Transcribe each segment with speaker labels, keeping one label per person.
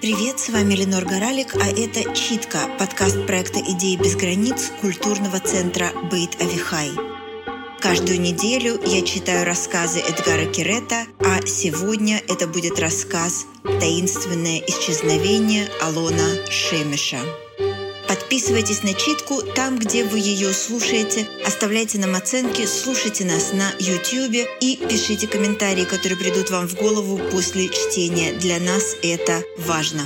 Speaker 1: Привет, с вами Ленор Горалик, а это «Читка» – подкаст проекта «Идеи без границ» культурного центра «Бейт Авихай». Каждую неделю я читаю рассказы Эдгара Кирета, а сегодня это будет рассказ «Таинственное исчезновение Алона Шемеша». Подписывайтесь на читку там, где вы ее слушаете, оставляйте нам оценки, слушайте нас на YouTube и пишите комментарии, которые придут вам в голову после чтения. Для нас это важно.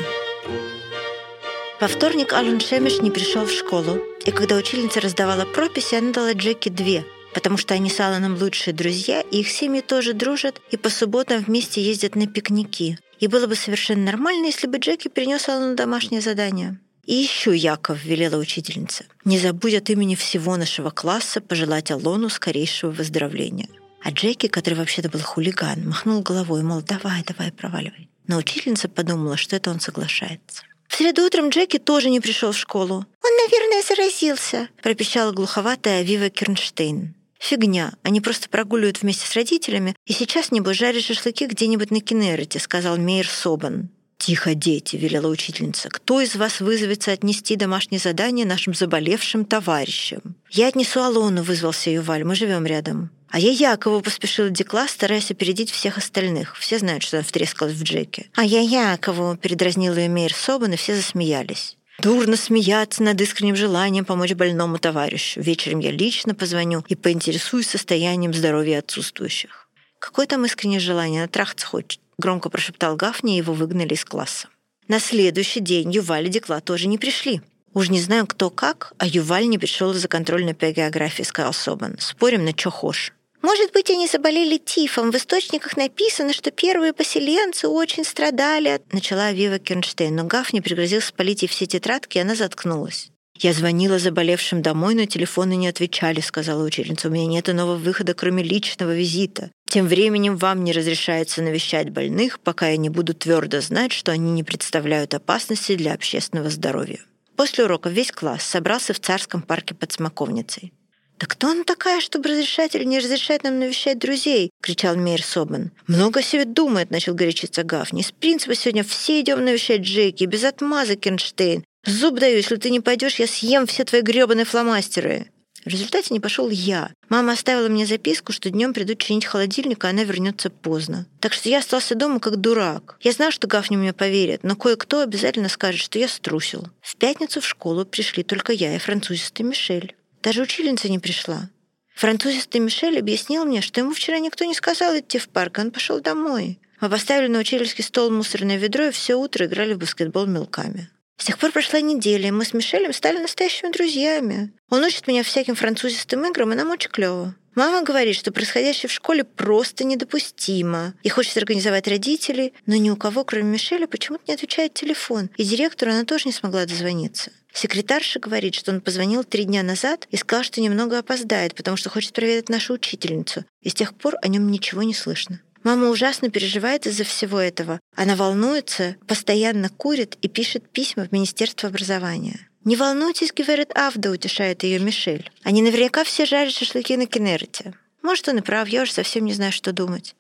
Speaker 2: Во вторник Ален Шемиш не пришел в школу, и когда учительница раздавала прописи, она дала Джеки две, потому что они с Аланом лучшие друзья, и их семьи тоже дружат, и по субботам вместе ездят на пикники. И было бы совершенно нормально, если бы Джеки принес Алану домашнее задание. И еще Яков, велела учительница, не забудь от имени всего нашего класса пожелать Алону скорейшего выздоровления. А Джеки, который вообще-то был хулиган, махнул головой, мол, давай, давай, проваливай. Но учительница подумала, что это он соглашается. В среду утром Джеки тоже не пришел в школу. «Он, наверное, заразился», — пропищала глуховатая Вива Кернштейн. «Фигня. Они просто прогуливают вместе с родителями, и сейчас, небось, жарят шашлыки где-нибудь на Кенерете», — сказал Мейер Собан. «Тихо, дети!» — велела учительница. «Кто из вас вызовется отнести домашнее задание нашим заболевшим товарищам?» «Я отнесу Алону», — вызвался Юваль. «Мы живем рядом». А я Якову поспешила Декла, стараясь опередить всех остальных. Все знают, что она втрескалась в Джеке. «А я Якову», — передразнила ее Мейер Собан, и все засмеялись. Дурно смеяться над искренним желанием помочь больному товарищу. Вечером я лично позвоню и поинтересуюсь состоянием здоровья отсутствующих. Какое там искреннее желание? Натрахаться хочет. Громко прошептал Гафни, и его выгнали из класса. На следующий день Юваль и Декла тоже не пришли. Уж не знаю, кто как, а Юваль не пришел из-за контрольной по географии, сказал Собан. Спорим на чё хошь. Может быть, они заболели тифом. В источниках написано, что первые поселенцы очень страдали. Начала Вива Кернштейн, но Гафни пригрозил спалить ей все тетрадки, и она заткнулась. «Я звонила заболевшим домой, но телефоны не отвечали», — сказала учительница. «У меня нет иного выхода, кроме личного визита. Тем временем вам не разрешается навещать больных, пока я не буду твердо знать, что они не представляют опасности для общественного здоровья». После урока весь класс собрался в царском парке под смоковницей. «Да кто она такая, чтобы разрешать или не разрешать нам навещать друзей?» — кричал Мейер Собан. «Много себе думает», — начал горячиться Гафни. «С принципа сегодня все идем навещать Джеки, без отмаза Кернштейн. Зуб даю, если ты не пойдешь, я съем все твои гребаные фломастеры. В результате не пошел я. Мама оставила мне записку, что днем придут чинить холодильник, а она вернется поздно. Так что я остался дома как дурак. Я знал, что Гафни мне поверит, но кое-кто обязательно скажет, что я струсил. В пятницу в школу пришли только я и французистый Мишель. Даже учительница не пришла. Французистый Мишель объяснил мне, что ему вчера никто не сказал идти в парк, он пошел домой. Мы поставили на учительский стол мусорное ведро и все утро играли в баскетбол мелками. С тех пор прошла неделя, и мы с Мишелем стали настоящими друзьями. Он учит меня всяким французистым играм, и нам очень клево. Мама говорит, что происходящее в школе просто недопустимо и хочет организовать родителей, но ни у кого, кроме Мишеля, почему-то не отвечает телефон, и директору она тоже не смогла дозвониться. Секретарша говорит, что он позвонил три дня назад и сказал, что немного опоздает, потому что хочет проведать нашу учительницу, и с тех пор о нем ничего не слышно. Мама ужасно переживает из-за всего этого. Она волнуется, постоянно курит и пишет письма в Министерство образования. «Не волнуйтесь», — говорит Авда, утешает ее Мишель. «Они наверняка все жарят шашлыки на Кенерете». Может, он и прав, я уже совсем не знаю, что думать.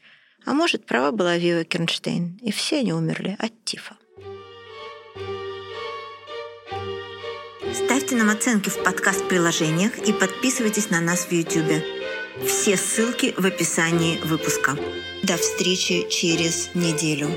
Speaker 2: А может, права была Вива Кернштейн, и все они умерли от тифа.
Speaker 1: Ставьте нам оценки в подкаст-приложениях и подписывайтесь на нас в YouTube. Все ссылки в описании выпуска. До встречи через неделю.